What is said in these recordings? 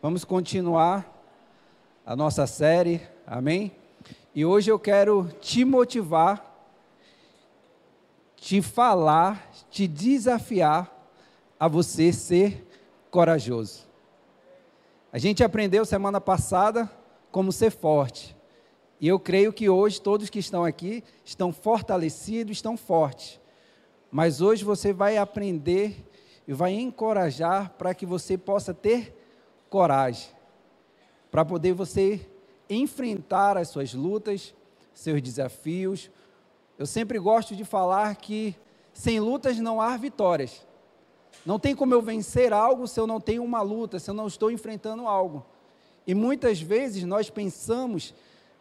Vamos continuar a nossa série, amém? E hoje eu quero te motivar, te falar, te desafiar a você ser corajoso. A gente aprendeu semana passada como ser forte. E eu creio que hoje todos que estão aqui estão fortalecidos, estão fortes. Mas hoje você vai aprender e vai encorajar para que você possa ter coragem, para poder você enfrentar as suas lutas, seus desafios. Eu sempre gosto de falar que sem lutas não há vitórias. Não tem como eu vencer algo se eu não tenho uma luta, se eu não estou enfrentando algo. E muitas vezes nós pensamos,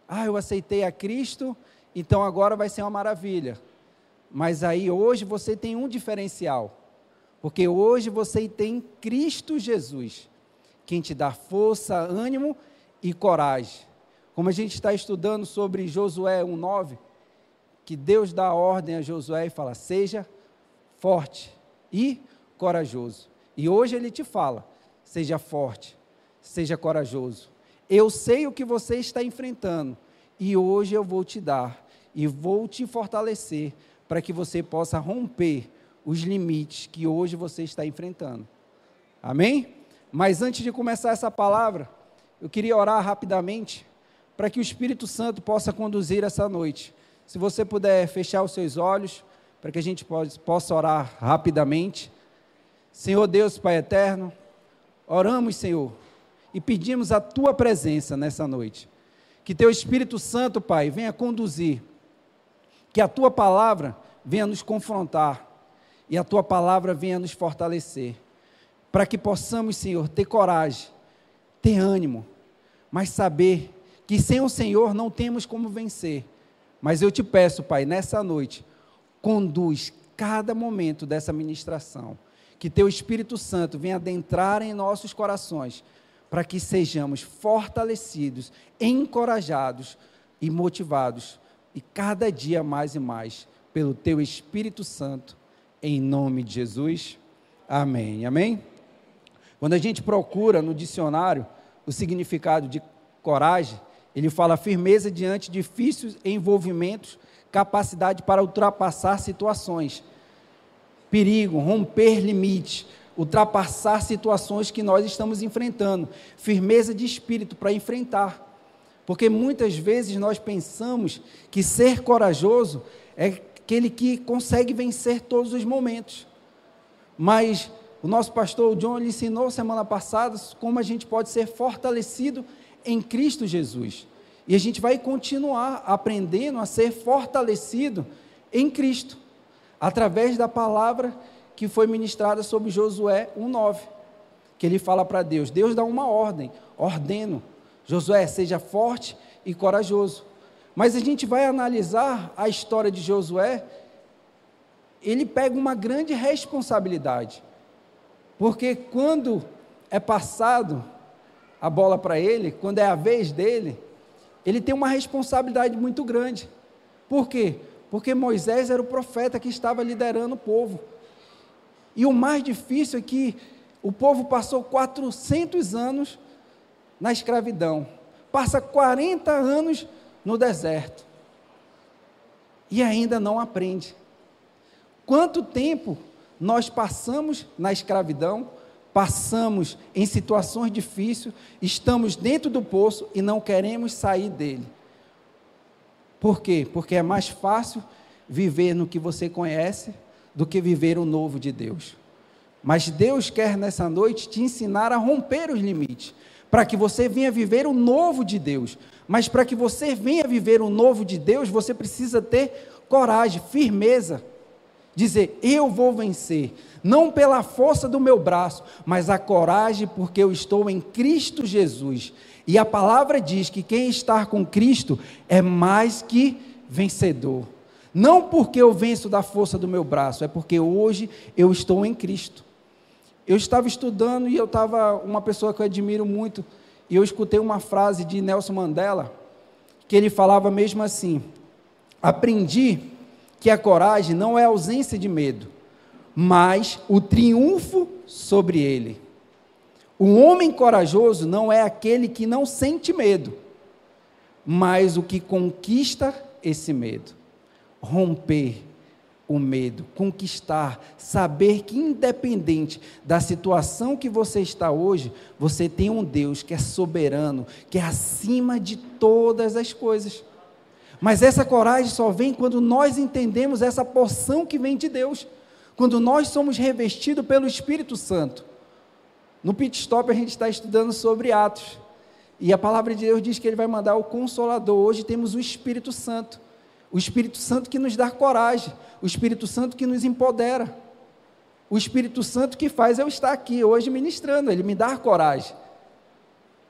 ah, eu aceitei a Cristo, então agora vai ser uma maravilha. Mas aí hoje você tem um diferencial. Porque hoje você tem Cristo Jesus, quem te dá força, ânimo e coragem. Como a gente está estudando sobre Josué 1,9, que Deus dá ordem a Josué e fala: seja forte e corajoso. E hoje ele te fala: seja forte, seja corajoso. Eu sei o que você está enfrentando e hoje eu vou te dar e vou te fortalecer para que você possa romper os limites que hoje você está enfrentando. Amém? Mas antes de começar essa palavra, eu queria orar rapidamente para que o Espírito Santo possa conduzir essa noite. Se você puder fechar os seus olhos, para que a gente possa orar rapidamente. Senhor Deus, Pai eterno, oramos, Senhor, e pedimos a tua presença nessa noite. Que teu Espírito Santo, Pai, venha conduzir, que a tua palavra venha nos confrontar, e a tua palavra venha nos fortalecer, para que possamos, Senhor, ter coragem, ter ânimo, mas saber que sem o Senhor não temos como vencer. Mas eu te peço, Pai, nessa noite, conduz cada momento dessa ministração, que teu Espírito Santo venha adentrar em nossos corações, para que sejamos fortalecidos, encorajados e motivados, e cada dia mais e mais, pelo teu Espírito Santo em nome de Jesus. Amém. Amém? Quando a gente procura no dicionário o significado de coragem, ele fala firmeza diante de difíceis envolvimentos, capacidade para ultrapassar situações, perigo, romper limites, ultrapassar situações que nós estamos enfrentando, firmeza de espírito para enfrentar. Porque muitas vezes nós pensamos que ser corajoso é aquele que consegue vencer todos os momentos. Mas o nosso pastor John lhe ensinou semana passada como a gente pode ser fortalecido em Cristo Jesus. E a gente vai continuar aprendendo a ser fortalecido em Cristo, através da palavra que foi ministrada sobre Josué 1:9, que ele fala para Deus: Deus dá uma ordem, ordeno, Josué, seja forte e corajoso. Mas a gente vai analisar a história de Josué, ele pega uma grande responsabilidade. Porque quando é passado a bola para ele, quando é a vez dele, ele tem uma responsabilidade muito grande. Por quê? Porque Moisés era o profeta que estava liderando o povo. E o mais difícil é que o povo passou 400 anos na escravidão. Passa 40 anos no deserto e ainda não aprende. Quanto tempo nós passamos na escravidão, passamos em situações difíceis, estamos dentro do poço e não queremos sair dele. Por quê? Porque é mais fácil viver no que você conhece do que viver o novo de Deus. Mas Deus quer nessa noite te ensinar a romper os limites, para que você venha viver o novo de Deus, mas para que você venha viver o novo de Deus, você precisa ter coragem, firmeza. Dizer, eu vou vencer, não pela força do meu braço, mas a coragem porque eu estou em Cristo Jesus. E a palavra diz que quem está com Cristo é mais que vencedor. Não porque eu venço da força do meu braço, é porque hoje eu estou em Cristo. Eu estava estudando e eu estava, uma pessoa que eu admiro muito, e eu escutei uma frase de Nelson Mandela, que ele falava mesmo assim: Aprendi que a coragem não é ausência de medo, mas o triunfo sobre ele. O homem corajoso não é aquele que não sente medo, mas o que conquista esse medo. Romper o medo, conquistar, saber que independente da situação que você está hoje, você tem um Deus que é soberano, que é acima de todas as coisas. Mas essa coragem só vem quando nós entendemos essa porção que vem de Deus, quando nós somos revestidos pelo Espírito Santo. No pit stop a gente está estudando sobre Atos. E a palavra de Deus diz que ele vai mandar o consolador. Hoje temos o Espírito Santo. O Espírito Santo que nos dá coragem, o Espírito Santo que nos empodera. O Espírito Santo que faz eu estar aqui hoje ministrando, ele me dá coragem.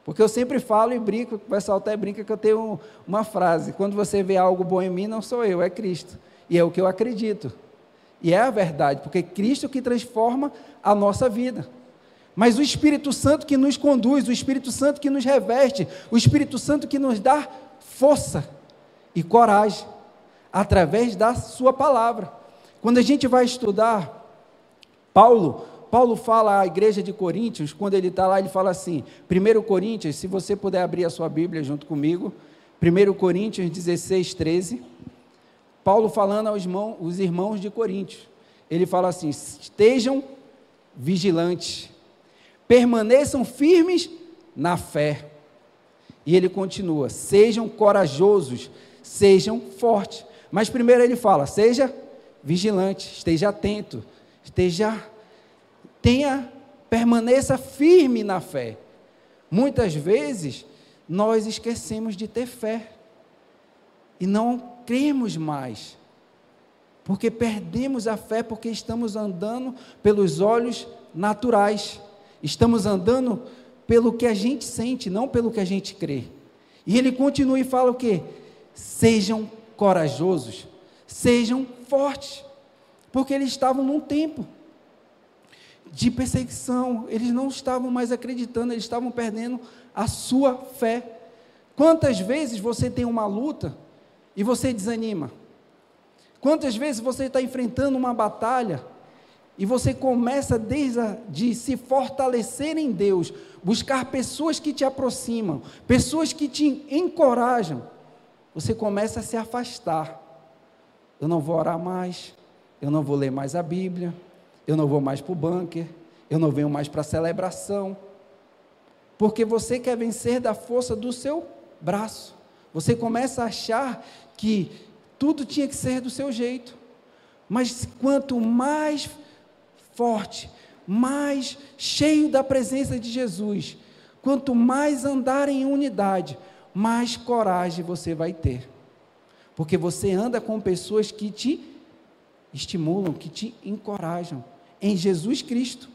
Porque eu sempre falo e brinco, o pessoal até brinca que eu tenho uma frase: quando você vê algo bom em mim, não sou eu, é Cristo. E é o que eu acredito. E é a verdade, porque é Cristo que transforma a nossa vida. Mas o Espírito Santo que nos conduz, o Espírito Santo que nos reveste, o Espírito Santo que nos dá força e coragem, através da Sua palavra. Quando a gente vai estudar, Paulo, Paulo fala à igreja de Coríntios, quando ele está lá, ele fala assim: 1 Coríntios, se você puder abrir a sua Bíblia junto comigo, 1 Coríntios 16, 13. Paulo falando aos irmãos, os irmãos de Coríntios, ele fala assim: estejam vigilantes, permaneçam firmes na fé. E ele continua: sejam corajosos, sejam fortes. Mas primeiro ele fala: seja vigilante, esteja atento, esteja tenha, permaneça firme na fé. Muitas vezes nós esquecemos de ter fé e não cremos mais, porque perdemos a fé porque estamos andando pelos olhos naturais, estamos andando pelo que a gente sente, não pelo que a gente crê. E ele continua e fala o que? Sejam corajosos, sejam fortes, porque eles estavam num tempo de perseguição, eles não estavam mais acreditando, eles estavam perdendo a sua fé. Quantas vezes você tem uma luta e você desanima? Quantas vezes você está enfrentando uma batalha e você começa desde a, de se fortalecer em Deus, buscar pessoas que te aproximam, pessoas que te encorajam, você começa a se afastar. Eu não vou orar mais, eu não vou ler mais a Bíblia, eu não vou mais para o bunker, eu não venho mais para a celebração, porque você quer vencer da força do seu braço. Você começa a achar que tudo tinha que ser do seu jeito. Mas quanto mais forte, mais cheio da presença de Jesus, quanto mais andar em unidade, mais coragem você vai ter. Porque você anda com pessoas que te estimulam, que te encorajam em Jesus Cristo.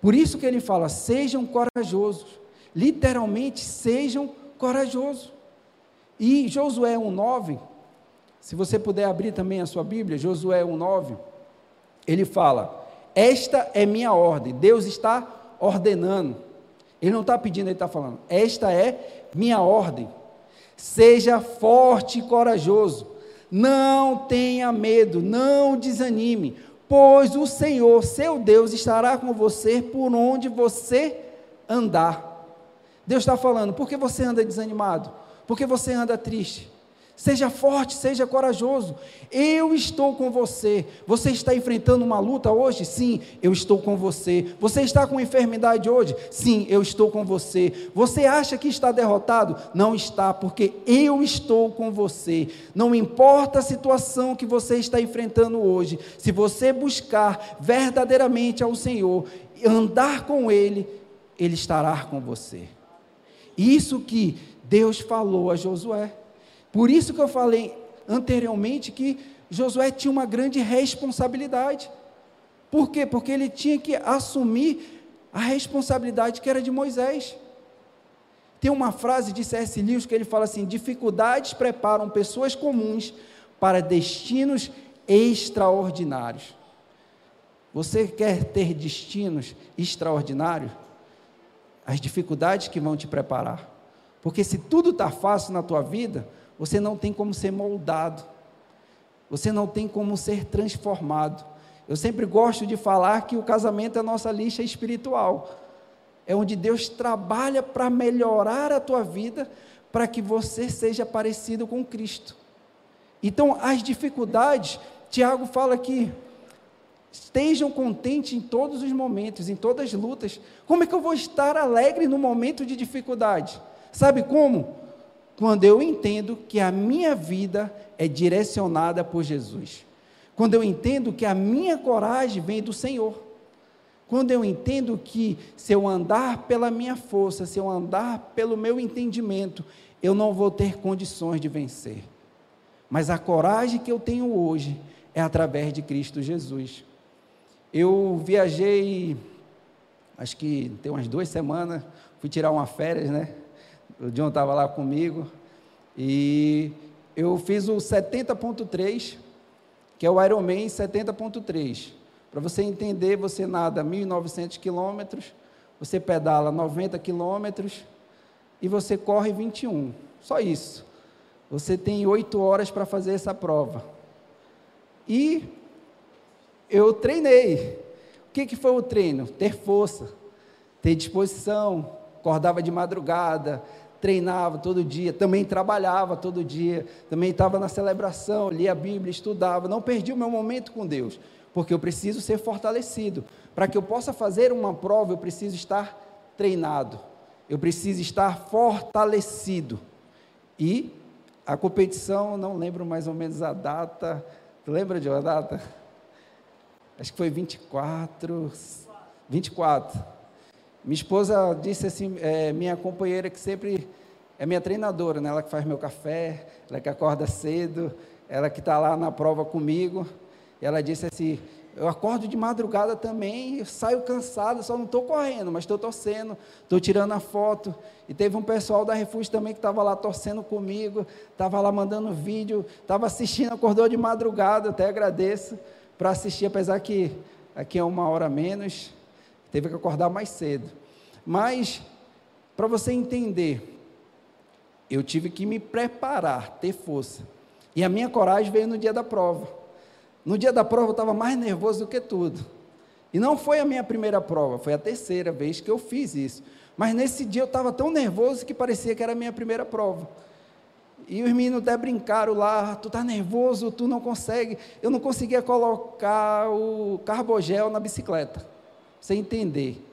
Por isso que ele fala: sejam corajosos. Literalmente, sejam corajosos. E Josué 1,9, se você puder abrir também a sua Bíblia, Josué 1,9, ele fala: Esta é minha ordem. Deus está ordenando. Ele não está pedindo, ele está falando: Esta é minha ordem. Seja forte e corajoso. Não tenha medo, não desanime, pois o Senhor, seu Deus, estará com você por onde você andar. Deus está falando, por que você anda desanimado? Por que você anda triste? Seja forte, seja corajoso. Eu estou com você. Você está enfrentando uma luta hoje? Sim, eu estou com você. Você está com enfermidade hoje? Sim, eu estou com você. Você acha que está derrotado? Não está, porque eu estou com você. Não importa a situação que você está enfrentando hoje, se você buscar verdadeiramente ao Senhor, andar com Ele, Ele estará com você. Isso que Deus falou a Josué. Por isso que eu falei anteriormente que Josué tinha uma grande responsabilidade. Por quê? Porque ele tinha que assumir a responsabilidade que era de Moisés. Tem uma frase de C.S. Lewis que ele fala assim: dificuldades preparam pessoas comuns para destinos extraordinários. Você quer ter destinos extraordinários? As dificuldades que vão te preparar. Porque se tudo está fácil na tua vida, você não tem como ser moldado, você não tem como ser transformado. Eu sempre gosto de falar que o casamento é a nossa lixa espiritual. é onde Deus trabalha para melhorar a tua vida, para que você seja parecido com Cristo. Então, as dificuldades, Tiago fala que estejam contentes em todos os momentos, em todas as lutas. Como é que eu vou estar alegre no momento de dificuldade? Sabe como? Quando eu entendo que a minha vida é direcionada por Jesus. Quando eu entendo que a minha coragem vem do Senhor. Quando eu entendo que se eu andar pela minha força, se eu andar pelo meu entendimento, eu não vou ter condições de vencer. Mas a coragem que eu tenho hoje é através de Cristo Jesus. Eu viajei, acho que tem umas duas semanas, fui tirar uma férias, né? O John estava lá comigo e eu fiz o 70.3, que é o Ironman 70.3. Para você entender, você nada 1.900 quilômetros, você pedala 90 quilômetros e você corre 21. Só isso. Você tem oito horas para fazer essa prova. E eu treinei. O que, que foi o treino? Ter força, ter disposição, acordava de madrugada, treinava todo dia, também trabalhava todo dia, também estava na celebração, lia a Bíblia, estudava, não perdi o meu momento com Deus porque eu preciso ser fortalecido. Para que eu possa fazer uma prova, eu preciso estar treinado, eu preciso estar fortalecido. E a competição, não lembro mais ou menos a data, tu lembra de uma data? Acho que foi 24, 24. Minha esposa disse assim, é, minha companheira que sempre é minha treinadora, né? ela que faz meu café, ela que acorda cedo, ela que está lá na prova comigo. Ela disse assim: Eu acordo de madrugada também, saio cansado, só não estou correndo, mas estou torcendo, estou tirando a foto. E teve um pessoal da Refúgio também que estava lá torcendo comigo, estava lá mandando vídeo, estava assistindo, acordou de madrugada, até agradeço para assistir, apesar que aqui é uma hora menos, teve que acordar mais cedo. Mas, para você entender, eu tive que me preparar, ter força. E a minha coragem veio no dia da prova. No dia da prova eu estava mais nervoso do que tudo. E não foi a minha primeira prova, foi a terceira vez que eu fiz isso. Mas nesse dia eu estava tão nervoso que parecia que era a minha primeira prova. E os meninos até brincaram lá, tu tá nervoso, tu não consegue. Eu não conseguia colocar o carbogel na bicicleta, sem entender.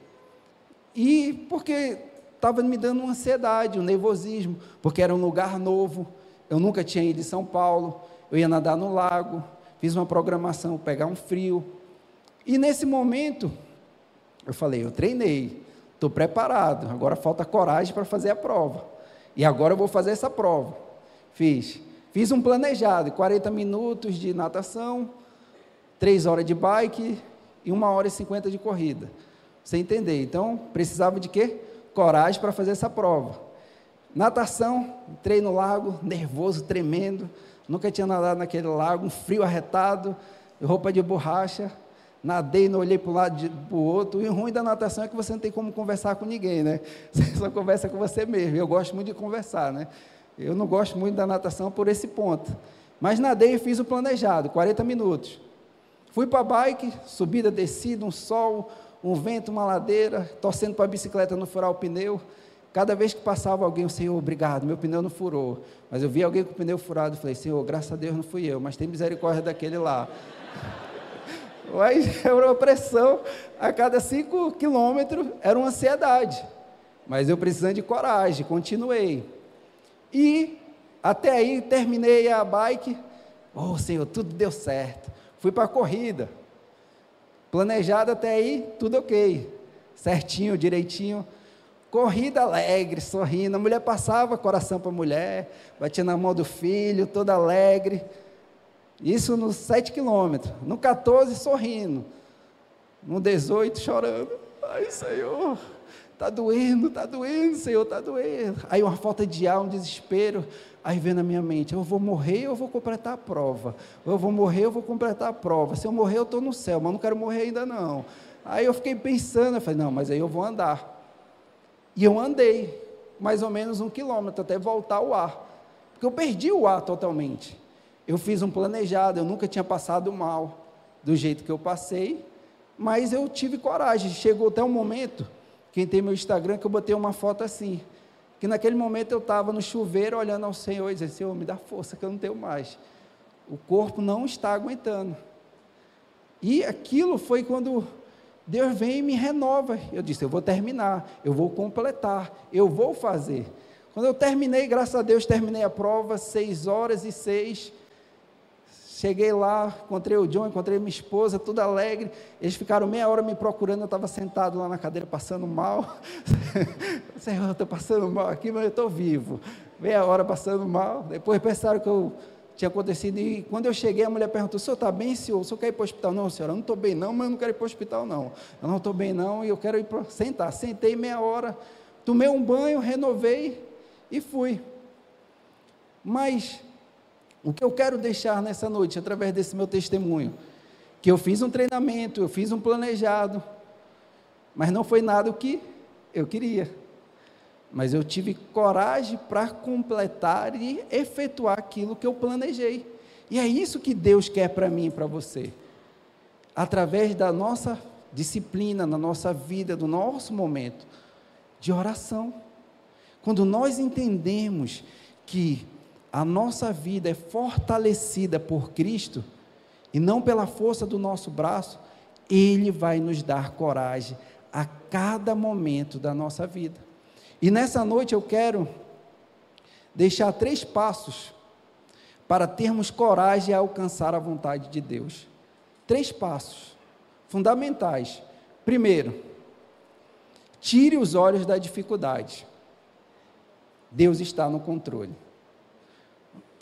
E porque estava me dando uma ansiedade, um nervosismo, porque era um lugar novo. Eu nunca tinha ido em São Paulo, eu ia nadar no lago, fiz uma programação, pegar um frio. E nesse momento, eu falei, eu treinei, estou preparado, agora falta coragem para fazer a prova. E agora eu vou fazer essa prova. Fiz. Fiz um planejado, 40 minutos de natação, 3 horas de bike e 1 hora e 50 de corrida. Você entender. Então, precisava de quê? Coragem para fazer essa prova. Natação, entrei no lago, nervoso, tremendo. Nunca tinha nadado naquele lago, um frio arretado, roupa de borracha. Nadei, não olhei para um lado para o outro. E o ruim da natação é que você não tem como conversar com ninguém, né? Você só conversa com você mesmo. Eu gosto muito de conversar, né? Eu não gosto muito da natação por esse ponto. Mas nadei e fiz o planejado, 40 minutos. Fui para bike, subida, descida, um sol, um vento, uma ladeira, torcendo para a bicicleta não furar o pneu. Cada vez que passava alguém, o Senhor, obrigado, meu pneu não furou. Mas eu vi alguém com o pneu furado e falei, Senhor, graças a Deus não fui eu, mas tem misericórdia daquele lá. Mas era uma pressão, a cada cinco quilômetros era uma ansiedade. Mas eu precisando de coragem, continuei. E até aí terminei a bike. Oh, Senhor, tudo deu certo. Fui para a corrida. Planejado até aí, tudo ok. Certinho, direitinho corrida alegre, sorrindo. A mulher passava coração para a mulher, batia na mão do filho, toda alegre. Isso nos 7 quilômetros. No 14, sorrindo. No 18, chorando. Ai, Senhor, está doendo, está doendo, Senhor, está doendo. Aí uma falta de ar, um desespero. Aí vem na minha mente, eu vou morrer, eu vou completar a prova. Eu vou morrer, eu vou completar a prova. Se eu morrer, eu estou no céu, mas não quero morrer ainda não. Aí eu fiquei pensando, eu falei, não, mas aí eu vou andar. E eu andei mais ou menos um quilômetro até voltar o ar, porque eu perdi o ar totalmente. Eu fiz um planejado, eu nunca tinha passado mal do jeito que eu passei, mas eu tive coragem. Chegou até um momento quem tem meu Instagram, que eu botei uma foto assim. Que naquele momento eu estava no chuveiro olhando ao Senhor e dizendo: Senhor, me dá força que eu não tenho mais. O corpo não está aguentando. E aquilo foi quando Deus vem e me renova. Eu disse: Eu vou terminar, eu vou completar, eu vou fazer. Quando eu terminei, graças a Deus, terminei a prova, seis horas e seis. Cheguei lá, encontrei o John, encontrei minha esposa, tudo alegre. Eles ficaram meia hora me procurando, eu estava sentado lá na cadeira passando mal. Senhor, estou passando mal aqui, mas eu estou vivo. Meia hora passando mal. Depois pensaram que eu tinha acontecido. E quando eu cheguei, a mulher perguntou: o senhor está bem, senhor? O senhor quer ir para o hospital? Não, senhora, eu não estou bem, não, mas eu não quero ir para o hospital, não. Eu não estou bem, não, e eu quero ir para. Sentar. Sentei meia hora, tomei um banho, renovei e fui. Mas o que eu quero deixar nessa noite, através desse meu testemunho, que eu fiz um treinamento, eu fiz um planejado, mas não foi nada o que eu queria mas eu tive coragem para completar e efetuar aquilo que eu planejei. E é isso que Deus quer para mim e para você. Através da nossa disciplina, na nossa vida, do nosso momento de oração. Quando nós entendemos que a nossa vida é fortalecida por Cristo e não pela força do nosso braço, Ele vai nos dar coragem a cada momento da nossa vida. E nessa noite eu quero deixar três passos para termos coragem de alcançar a vontade de Deus. Três passos fundamentais. Primeiro, tire os olhos da dificuldade. Deus está no controle.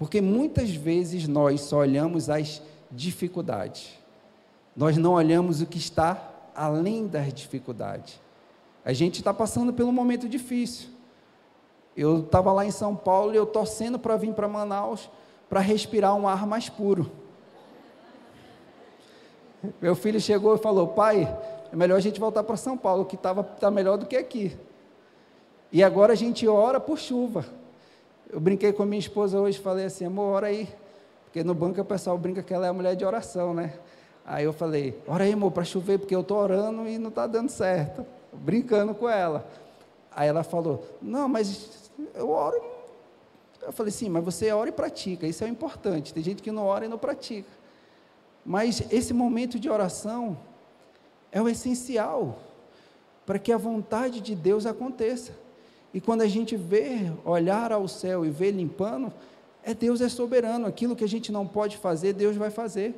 Porque muitas vezes nós só olhamos as dificuldades. Nós não olhamos o que está além das dificuldades. A gente está passando por um momento difícil. Eu estava lá em São Paulo e eu torcendo para vir para Manaus para respirar um ar mais puro. Meu filho chegou e falou: Pai, é melhor a gente voltar para São Paulo, que estava tá melhor do que aqui. E agora a gente ora por chuva. Eu brinquei com a minha esposa hoje, falei assim: amor, ora aí. Porque no banco o pessoal brinca que ela é a mulher de oração, né? Aí eu falei: ora aí, amor, para chover, porque eu estou orando e não está dando certo brincando com ela. Aí ela falou: Não, mas eu oro. Eu falei: Sim, mas você ora e pratica, isso é importante. Tem gente que não ora e não pratica. Mas esse momento de oração é o essencial para que a vontade de Deus aconteça. E quando a gente vê, olhar ao céu e ver limpando, é Deus é soberano. Aquilo que a gente não pode fazer, Deus vai fazer.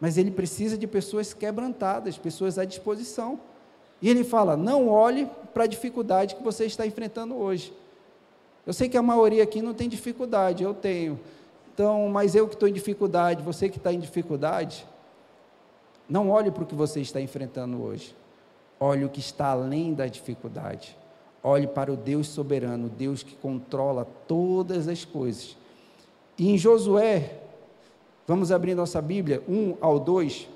Mas Ele precisa de pessoas quebrantadas, pessoas à disposição. E ele fala: não olhe para a dificuldade que você está enfrentando hoje. Eu sei que a maioria aqui não tem dificuldade, eu tenho. Então, mas eu que estou em dificuldade, você que está em dificuldade, não olhe para o que você está enfrentando hoje. Olhe o que está além da dificuldade. Olhe para o Deus soberano, Deus que controla todas as coisas. E em Josué, vamos abrir nossa Bíblia, 1 ao 2,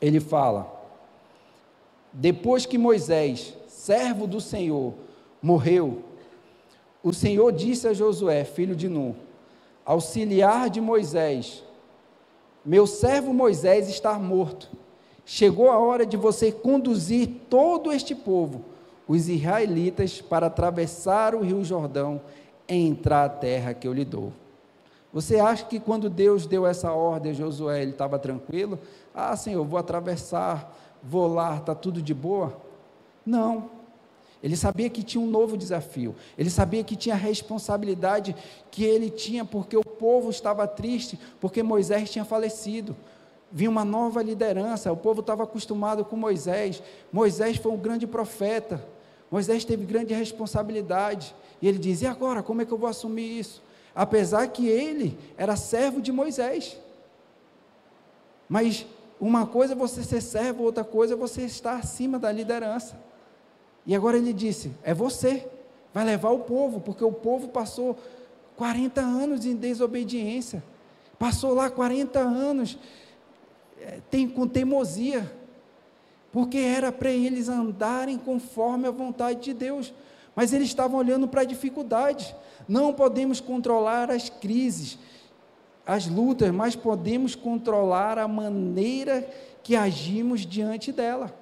ele fala: depois que Moisés, servo do Senhor, morreu, o Senhor disse a Josué, filho de Nun, auxiliar de Moisés: Meu servo Moisés está morto. Chegou a hora de você conduzir todo este povo, os israelitas, para atravessar o rio Jordão e entrar à terra que eu lhe dou. Você acha que quando Deus deu essa ordem a Josué, ele estava tranquilo? Ah, Senhor, vou atravessar vou lá, está tudo de boa? Não. Ele sabia que tinha um novo desafio. Ele sabia que tinha a responsabilidade que ele tinha, porque o povo estava triste, porque Moisés tinha falecido. Vinha uma nova liderança, o povo estava acostumado com Moisés. Moisés foi um grande profeta. Moisés teve grande responsabilidade. E ele diz: e agora, como é que eu vou assumir isso? Apesar que ele era servo de Moisés. Mas uma coisa é você ser servo, outra coisa é você estar acima da liderança. E agora ele disse: é você, vai levar o povo, porque o povo passou 40 anos em desobediência, passou lá 40 anos tem, com teimosia, porque era para eles andarem conforme a vontade de Deus, mas eles estavam olhando para a dificuldade. Não podemos controlar as crises, as lutas, mas podemos controlar a maneira que agimos diante dela.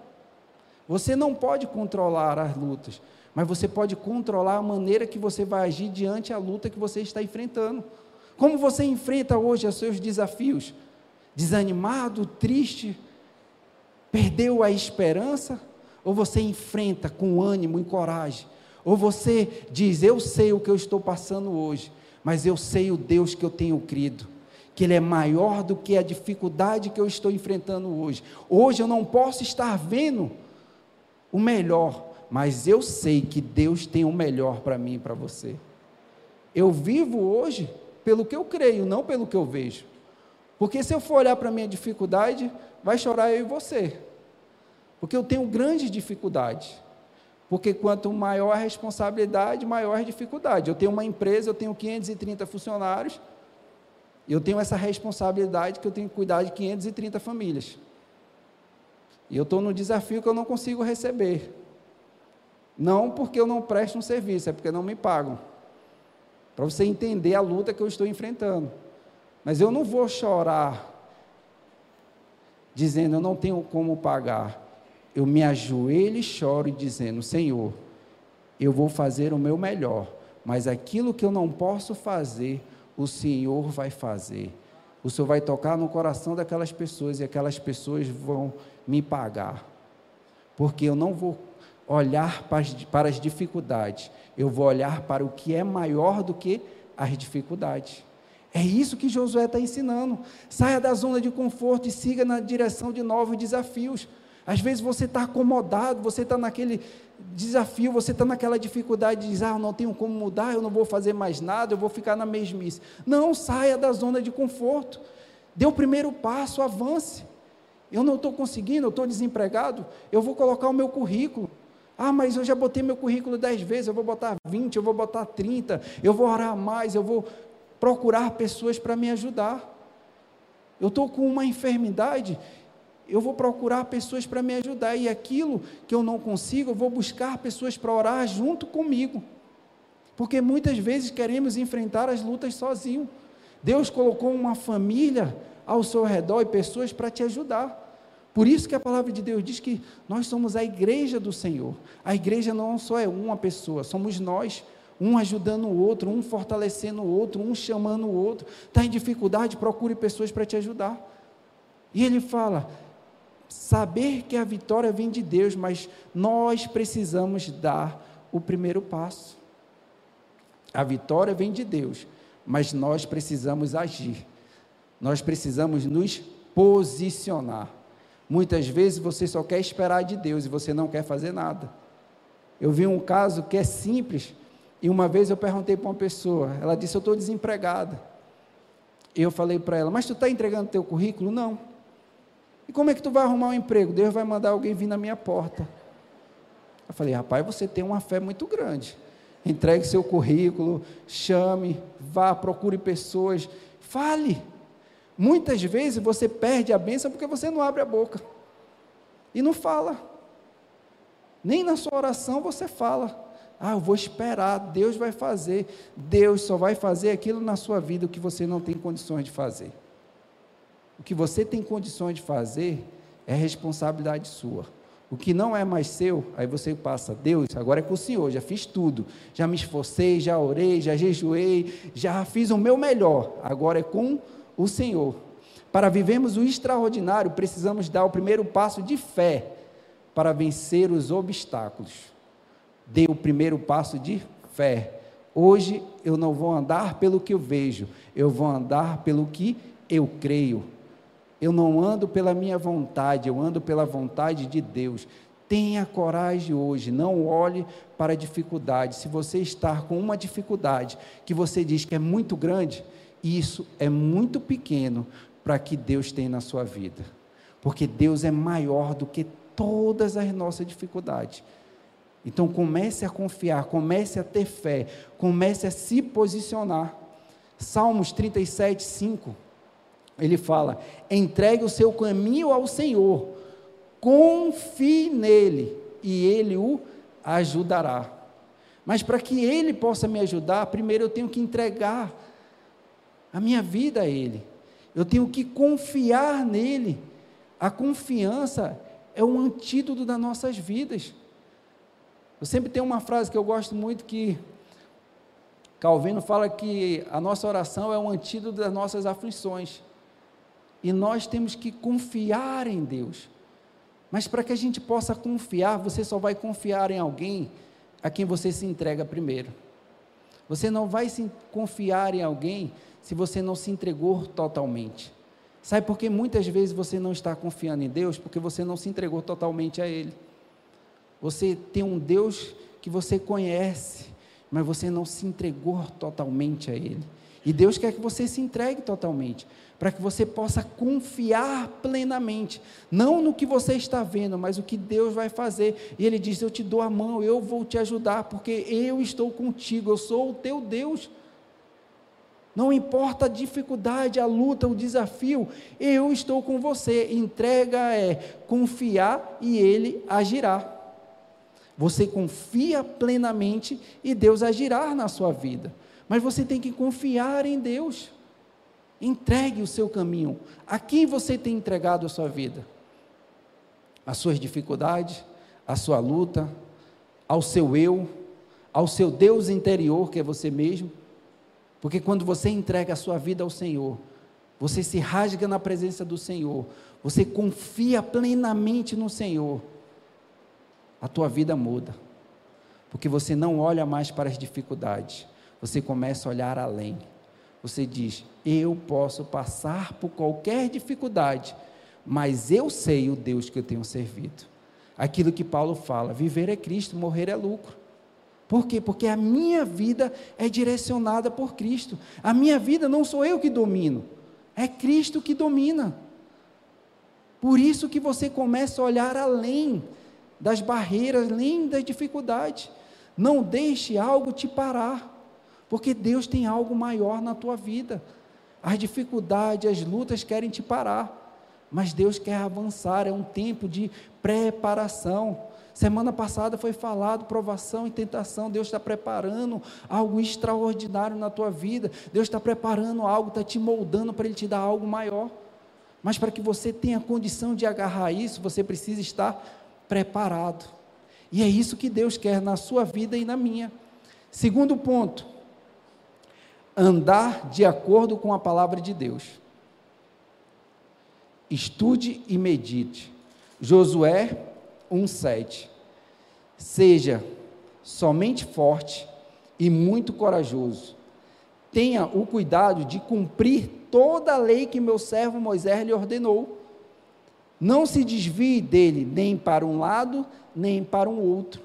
Você não pode controlar as lutas, mas você pode controlar a maneira que você vai agir diante a luta que você está enfrentando. Como você enfrenta hoje os seus desafios? Desanimado, triste, perdeu a esperança? Ou você enfrenta com ânimo e coragem? Ou você diz: Eu sei o que eu estou passando hoje, mas eu sei o Deus que eu tenho crido, que Ele é maior do que a dificuldade que eu estou enfrentando hoje. Hoje eu não posso estar vendo o melhor, mas eu sei que Deus tem o melhor para mim e para você. Eu vivo hoje pelo que eu creio, não pelo que eu vejo. Porque se eu for olhar para a minha dificuldade, vai chorar eu e você. Porque eu tenho grandes dificuldades. Porque quanto maior a responsabilidade, maior a dificuldade. Eu tenho uma empresa, eu tenho 530 funcionários, eu tenho essa responsabilidade que eu tenho que cuidar de 530 famílias. E eu estou num desafio que eu não consigo receber. Não porque eu não presto um serviço, é porque não me pagam. Para você entender a luta que eu estou enfrentando. Mas eu não vou chorar dizendo eu não tenho como pagar. Eu me ajoelho e choro dizendo: Senhor, eu vou fazer o meu melhor, mas aquilo que eu não posso fazer, o Senhor vai fazer. O Senhor vai tocar no coração daquelas pessoas e aquelas pessoas vão me pagar. Porque eu não vou olhar para as, para as dificuldades, eu vou olhar para o que é maior do que as dificuldades. É isso que Josué está ensinando. Saia da zona de conforto e siga na direção de novos desafios. Às vezes você está acomodado, você está naquele desafio, você está naquela dificuldade de dizer, ah, eu não tenho como mudar, eu não vou fazer mais nada, eu vou ficar na mesmice. Não, saia da zona de conforto. Dê o primeiro passo, avance. Eu não estou conseguindo, eu estou desempregado, eu vou colocar o meu currículo. Ah, mas eu já botei meu currículo dez vezes, eu vou botar 20, eu vou botar 30, eu vou orar mais, eu vou procurar pessoas para me ajudar. Eu estou com uma enfermidade, eu vou procurar pessoas para me ajudar, e aquilo que eu não consigo, eu vou buscar pessoas para orar junto comigo. Porque muitas vezes queremos enfrentar as lutas sozinho. Deus colocou uma família ao seu redor e pessoas para te ajudar. Por isso que a palavra de Deus diz que nós somos a igreja do Senhor. A igreja não só é uma pessoa, somos nós, um ajudando o outro, um fortalecendo o outro, um chamando o outro. Está em dificuldade, procure pessoas para te ajudar. E ele fala: saber que a vitória vem de Deus, mas nós precisamos dar o primeiro passo. A vitória vem de Deus, mas nós precisamos agir nós precisamos nos posicionar. Muitas vezes você só quer esperar de Deus e você não quer fazer nada. Eu vi um caso que é simples, e uma vez eu perguntei para uma pessoa, ela disse: Eu estou desempregada. E eu falei para ela: Mas tu está entregando teu currículo? Não. E como é que tu vai arrumar um emprego? Deus vai mandar alguém vir na minha porta. Eu falei: Rapaz, você tem uma fé muito grande. Entregue seu currículo, chame, vá, procure pessoas, fale. Muitas vezes você perde a bênção porque você não abre a boca e não fala. Nem na sua oração você fala. Ah, eu vou esperar, Deus vai fazer. Deus só vai fazer aquilo na sua vida que você não tem condições de fazer. O que você tem condições de fazer é responsabilidade sua. O que não é mais seu, aí você passa, Deus, agora é com o Senhor, já fiz tudo, já me esforcei, já orei, já jejuei, já fiz o meu melhor, agora é com o Senhor. Para vivermos o extraordinário, precisamos dar o primeiro passo de fé para vencer os obstáculos. Dê o primeiro passo de fé. Hoje eu não vou andar pelo que eu vejo, eu vou andar pelo que eu creio. Eu não ando pela minha vontade, eu ando pela vontade de Deus. Tenha coragem hoje, não olhe para a dificuldade. Se você está com uma dificuldade que você diz que é muito grande, isso é muito pequeno para que Deus tem na sua vida. Porque Deus é maior do que todas as nossas dificuldades. Então comece a confiar, comece a ter fé, comece a se posicionar. Salmos 37, 5. Ele fala: entregue o seu caminho ao Senhor, confie nele e ele o ajudará. Mas para que ele possa me ajudar, primeiro eu tenho que entregar a minha vida a Ele. Eu tenho que confiar nele. A confiança é um antídoto das nossas vidas. Eu sempre tenho uma frase que eu gosto muito que Calvino fala que a nossa oração é um antídoto das nossas aflições. E nós temos que confiar em Deus. Mas para que a gente possa confiar, você só vai confiar em alguém a quem você se entrega primeiro. Você não vai se confiar em alguém se você não se entregou totalmente. Sabe por que muitas vezes você não está confiando em Deus? Porque você não se entregou totalmente a Ele. Você tem um Deus que você conhece, mas você não se entregou totalmente a Ele. E Deus quer que você se entregue totalmente, para que você possa confiar plenamente, não no que você está vendo, mas o que Deus vai fazer. E Ele diz: Eu te dou a mão, eu vou te ajudar, porque eu estou contigo, eu sou o teu Deus. Não importa a dificuldade, a luta, o desafio, eu estou com você. Entrega é confiar e Ele agirá. Você confia plenamente e Deus agirá na sua vida. Mas você tem que confiar em Deus. Entregue o seu caminho. A quem você tem entregado a sua vida? As suas dificuldades, a sua luta, ao seu eu, ao seu Deus interior, que é você mesmo. Porque quando você entrega a sua vida ao Senhor, você se rasga na presença do Senhor, você confia plenamente no Senhor, a tua vida muda. Porque você não olha mais para as dificuldades, você começa a olhar além. Você diz: Eu posso passar por qualquer dificuldade, mas eu sei o Deus que eu tenho servido. Aquilo que Paulo fala: viver é Cristo, morrer é lucro. Por quê? Porque a minha vida é direcionada por Cristo. A minha vida não sou eu que domino, é Cristo que domina. Por isso que você começa a olhar além das barreiras, além das dificuldades. Não deixe algo te parar, porque Deus tem algo maior na tua vida. As dificuldades, as lutas querem te parar, mas Deus quer avançar, é um tempo de preparação. Semana passada foi falado provação e tentação. Deus está preparando algo extraordinário na tua vida. Deus está preparando algo, está te moldando para Ele te dar algo maior. Mas para que você tenha condição de agarrar isso, você precisa estar preparado. E é isso que Deus quer na sua vida e na minha. Segundo ponto, andar de acordo com a palavra de Deus. Estude e medite. Josué 1:7. Seja somente forte e muito corajoso. Tenha o cuidado de cumprir toda a lei que meu servo Moisés lhe ordenou não se desvie dele nem para um lado, nem para um outro.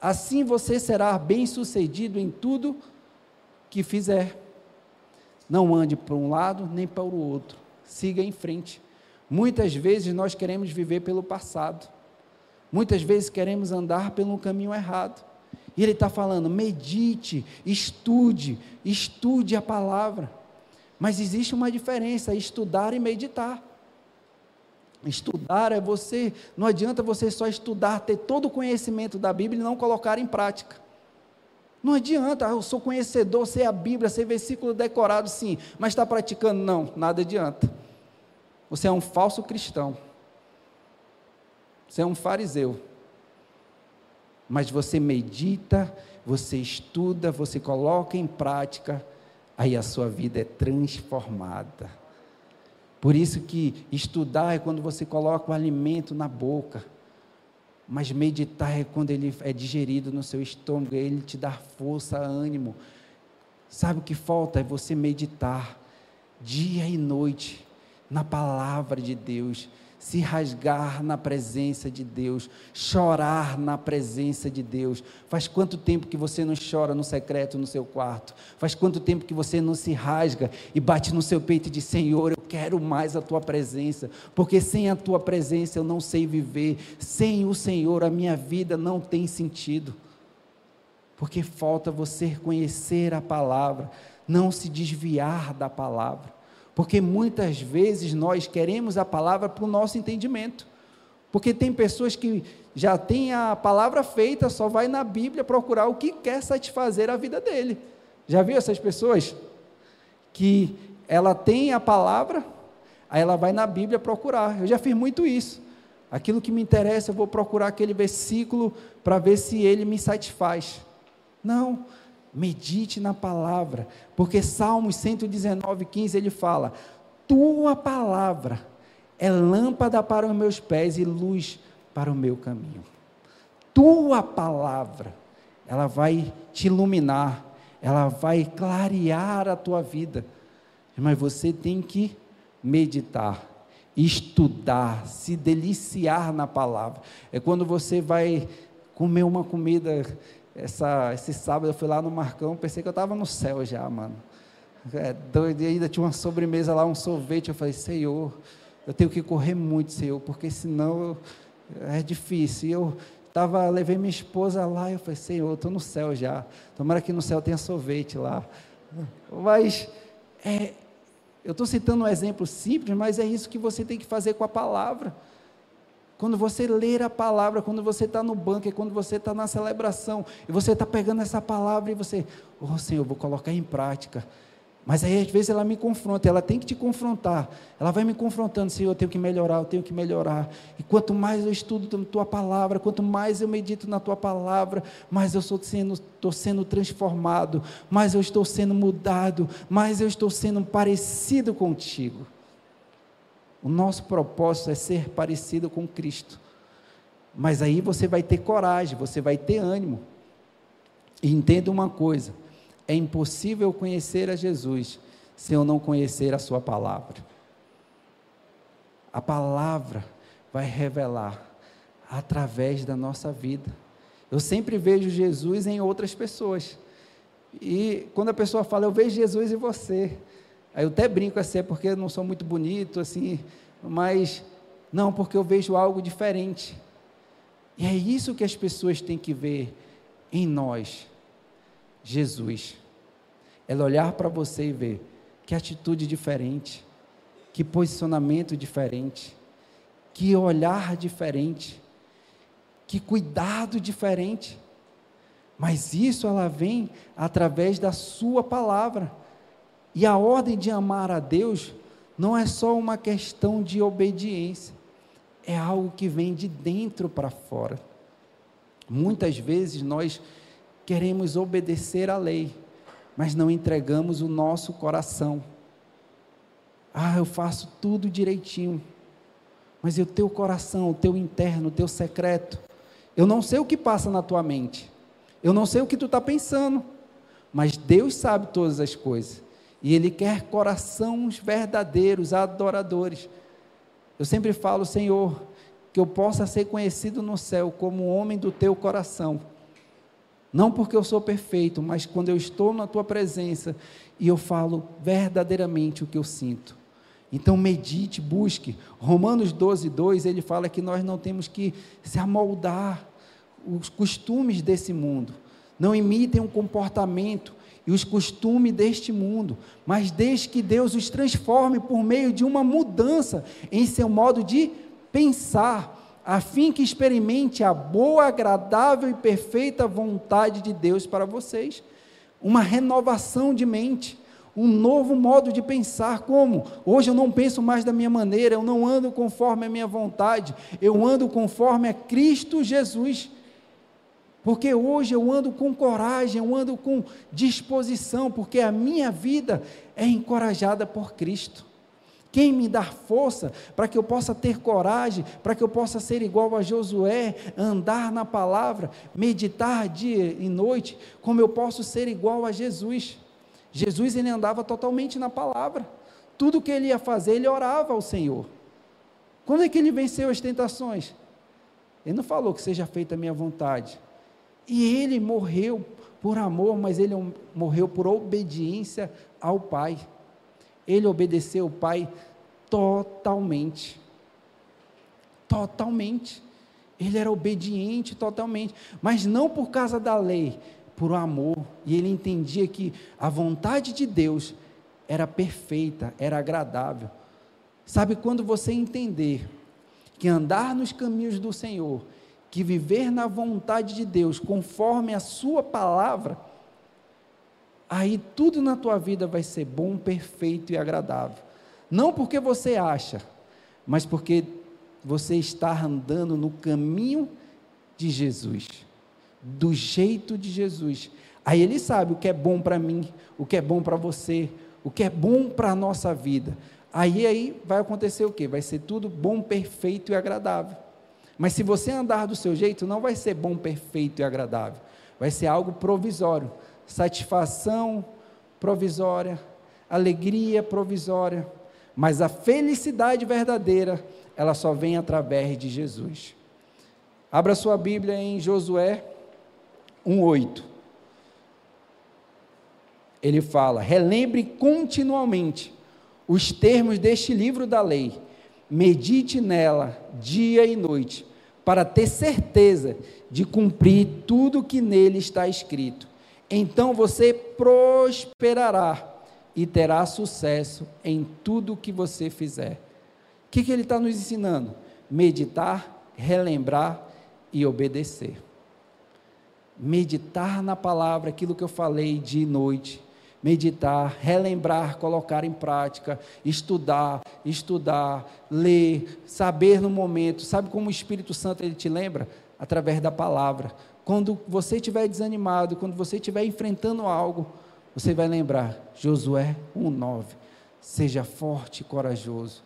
Assim você será bem-sucedido em tudo que fizer. Não ande para um lado nem para o outro. Siga em frente. Muitas vezes nós queremos viver pelo passado. Muitas vezes queremos andar pelo caminho errado. E ele está falando: medite, estude, estude a palavra. Mas existe uma diferença: estudar e meditar. Estudar é você, não adianta você só estudar, ter todo o conhecimento da Bíblia e não colocar em prática. Não adianta, ah, eu sou conhecedor, sei a Bíblia, sei versículo decorado, sim, mas está praticando? Não, nada adianta. Você é um falso cristão. Você é um fariseu. Mas você medita, você estuda, você coloca em prática, aí a sua vida é transformada. Por isso que estudar é quando você coloca o alimento na boca, mas meditar é quando ele é digerido no seu estômago, ele te dá força, ânimo. Sabe o que falta? É você meditar dia e noite na palavra de Deus, se rasgar na presença de Deus, chorar na presença de Deus. Faz quanto tempo que você não chora no secreto no seu quarto? Faz quanto tempo que você não se rasga e bate no seu peito e diz: Senhor, quero mais a tua presença, porque sem a tua presença eu não sei viver, sem o Senhor a minha vida não tem sentido. Porque falta você conhecer a palavra, não se desviar da palavra. Porque muitas vezes nós queremos a palavra para o nosso entendimento. Porque tem pessoas que já têm a palavra feita, só vai na Bíblia procurar o que quer satisfazer a vida dele. Já viu essas pessoas? Que ela tem a palavra, aí ela vai na Bíblia procurar. Eu já fiz muito isso. Aquilo que me interessa, eu vou procurar aquele versículo para ver se ele me satisfaz. Não, medite na palavra, porque Salmos 119, 15 ele fala: Tua palavra é lâmpada para os meus pés e luz para o meu caminho. Tua palavra, ela vai te iluminar, ela vai clarear a tua vida, mas você tem que meditar estudar, se deliciar na palavra. É quando você vai comer uma comida. Essa, esse sábado eu fui lá no Marcão, pensei que eu estava no céu já, mano. É doido, e ainda tinha uma sobremesa lá, um sorvete. Eu falei, Senhor, eu tenho que correr muito, Senhor, porque senão é difícil. E eu tava, levei minha esposa lá eu falei, Senhor, eu estou no céu já. Tomara que no céu tenha sorvete lá. Mas é, eu estou citando um exemplo simples, mas é isso que você tem que fazer com a palavra. Quando você ler a palavra, quando você está no banco, quando você está na celebração, e você está pegando essa palavra e você, oh Senhor, vou colocar em prática. Mas aí às vezes ela me confronta, ela tem que te confrontar. Ela vai me confrontando, Senhor, eu tenho que melhorar, eu tenho que melhorar. E quanto mais eu estudo tua palavra, quanto mais eu medito na tua palavra, mais eu estou sendo, estou sendo transformado, mais eu estou sendo mudado, mais eu estou sendo parecido contigo. O nosso propósito é ser parecido com Cristo. Mas aí você vai ter coragem, você vai ter ânimo. E entenda uma coisa: é impossível conhecer a Jesus se eu não conhecer a Sua palavra. A palavra vai revelar através da nossa vida. Eu sempre vejo Jesus em outras pessoas. E quando a pessoa fala, eu vejo Jesus em você. Aí eu até brinco assim, é porque eu não sou muito bonito, assim, mas não, porque eu vejo algo diferente. E é isso que as pessoas têm que ver em nós. Jesus. Ela olhar para você e ver que atitude diferente, que posicionamento diferente, que olhar diferente, que cuidado diferente. Mas isso ela vem através da sua palavra. E a ordem de amar a Deus não é só uma questão de obediência, é algo que vem de dentro para fora. Muitas vezes nós queremos obedecer à lei, mas não entregamos o nosso coração. Ah, eu faço tudo direitinho, mas e o teu coração, o teu interno, o teu secreto? Eu não sei o que passa na tua mente, eu não sei o que tu está pensando, mas Deus sabe todas as coisas, e Ele quer corações verdadeiros, adoradores. Eu sempre falo, Senhor, que eu possa ser conhecido no céu como homem do teu coração não porque eu sou perfeito, mas quando eu estou na tua presença e eu falo verdadeiramente o que eu sinto. Então medite, busque. Romanos 12, 2, ele fala que nós não temos que se amoldar os costumes desse mundo. Não imitem o comportamento e os costumes deste mundo, mas desde que Deus os transforme por meio de uma mudança em seu modo de pensar a fim que experimente a boa, agradável e perfeita vontade de Deus para vocês. Uma renovação de mente, um novo modo de pensar. Como? Hoje eu não penso mais da minha maneira, eu não ando conforme a minha vontade, eu ando conforme a Cristo Jesus. Porque hoje eu ando com coragem, eu ando com disposição, porque a minha vida é encorajada por Cristo. Quem me dá força para que eu possa ter coragem, para que eu possa ser igual a Josué, andar na palavra, meditar dia e noite, como eu posso ser igual a Jesus? Jesus ele andava totalmente na palavra. Tudo que ele ia fazer, ele orava ao Senhor. Quando é que ele venceu as tentações? Ele não falou que seja feita a minha vontade. E ele morreu por amor, mas ele morreu por obediência ao Pai ele obedeceu o pai totalmente. Totalmente. Ele era obediente totalmente, mas não por causa da lei, por amor. E ele entendia que a vontade de Deus era perfeita, era agradável. Sabe quando você entender que andar nos caminhos do Senhor, que viver na vontade de Deus, conforme a Sua palavra, aí tudo na tua vida vai ser bom, perfeito e agradável. Não porque você acha, mas porque você estar andando no caminho de Jesus, do jeito de Jesus. Aí ele sabe o que é bom para mim, o que é bom para você, o que é bom para a nossa vida. Aí aí vai acontecer o quê? Vai ser tudo bom, perfeito e agradável. Mas se você andar do seu jeito, não vai ser bom, perfeito e agradável. Vai ser algo provisório, satisfação provisória, alegria provisória, mas a felicidade verdadeira, ela só vem através de Jesus. Abra sua Bíblia em Josué 1:8. Ele fala: "Relembre continuamente os termos deste livro da lei, medite nela dia e noite, para ter certeza de cumprir tudo que nele está escrito. Então você prosperará e terá sucesso em tudo que você fizer. O que, que ele está nos ensinando? Meditar, relembrar e obedecer. Meditar na palavra, aquilo que eu falei de noite. Meditar, relembrar, colocar em prática, estudar, estudar, ler, saber no momento. Sabe como o Espírito Santo ele te lembra? Através da palavra. Quando você estiver desanimado, quando você estiver enfrentando algo, você vai lembrar, Josué 1,9. Seja forte e corajoso.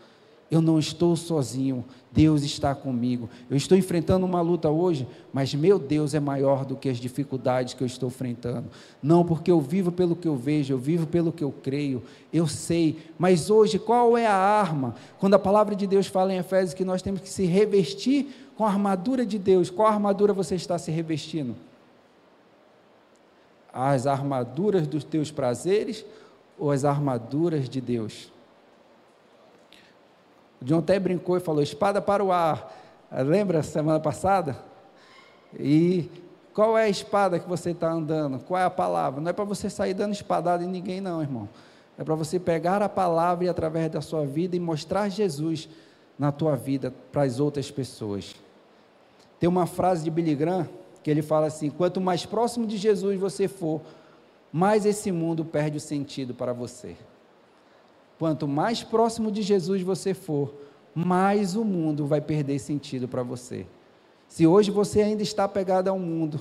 Eu não estou sozinho, Deus está comigo. Eu estou enfrentando uma luta hoje, mas meu Deus é maior do que as dificuldades que eu estou enfrentando. Não porque eu vivo pelo que eu vejo, eu vivo pelo que eu creio, eu sei. Mas hoje, qual é a arma? Quando a palavra de Deus fala em Efésios que nós temos que se revestir com a armadura de Deus, qual armadura você está se revestindo? As armaduras dos teus prazeres ou as armaduras de Deus? O John até brincou e falou: espada para o ar. Lembra semana passada? E qual é a espada que você está andando? Qual é a palavra? Não é para você sair dando espadada em ninguém, não, irmão. É para você pegar a palavra e através da sua vida e mostrar Jesus na tua vida para as outras pessoas. Tem uma frase de Billy Graham que ele fala assim: quanto mais próximo de Jesus você for, mais esse mundo perde o sentido para você. Quanto mais próximo de Jesus você for, mais o mundo vai perder sentido para você. Se hoje você ainda está pegado ao mundo,